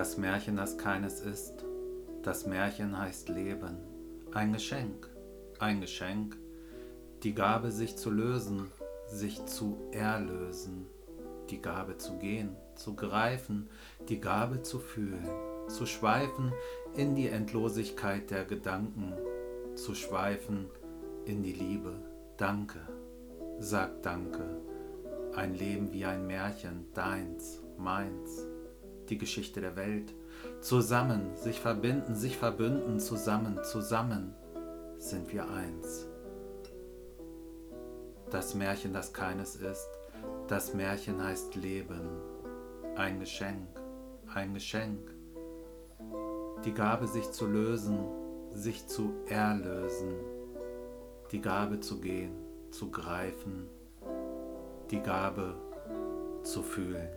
Das Märchen, das keines ist, das Märchen heißt Leben. Ein Geschenk, ein Geschenk, die Gabe sich zu lösen, sich zu erlösen, die Gabe zu gehen, zu greifen, die Gabe zu fühlen, zu schweifen in die Endlosigkeit der Gedanken, zu schweifen in die Liebe. Danke, sag Danke, ein Leben wie ein Märchen, deins, meins, die Geschichte der Welt. Zusammen, sich verbinden, sich verbünden, zusammen, zusammen sind wir eins. Das Märchen, das keines ist, das Märchen heißt Leben, ein Geschenk, ein Geschenk. Die Gabe, sich zu lösen, sich zu erlösen, die Gabe zu gehen, zu greifen, die Gabe zu fühlen.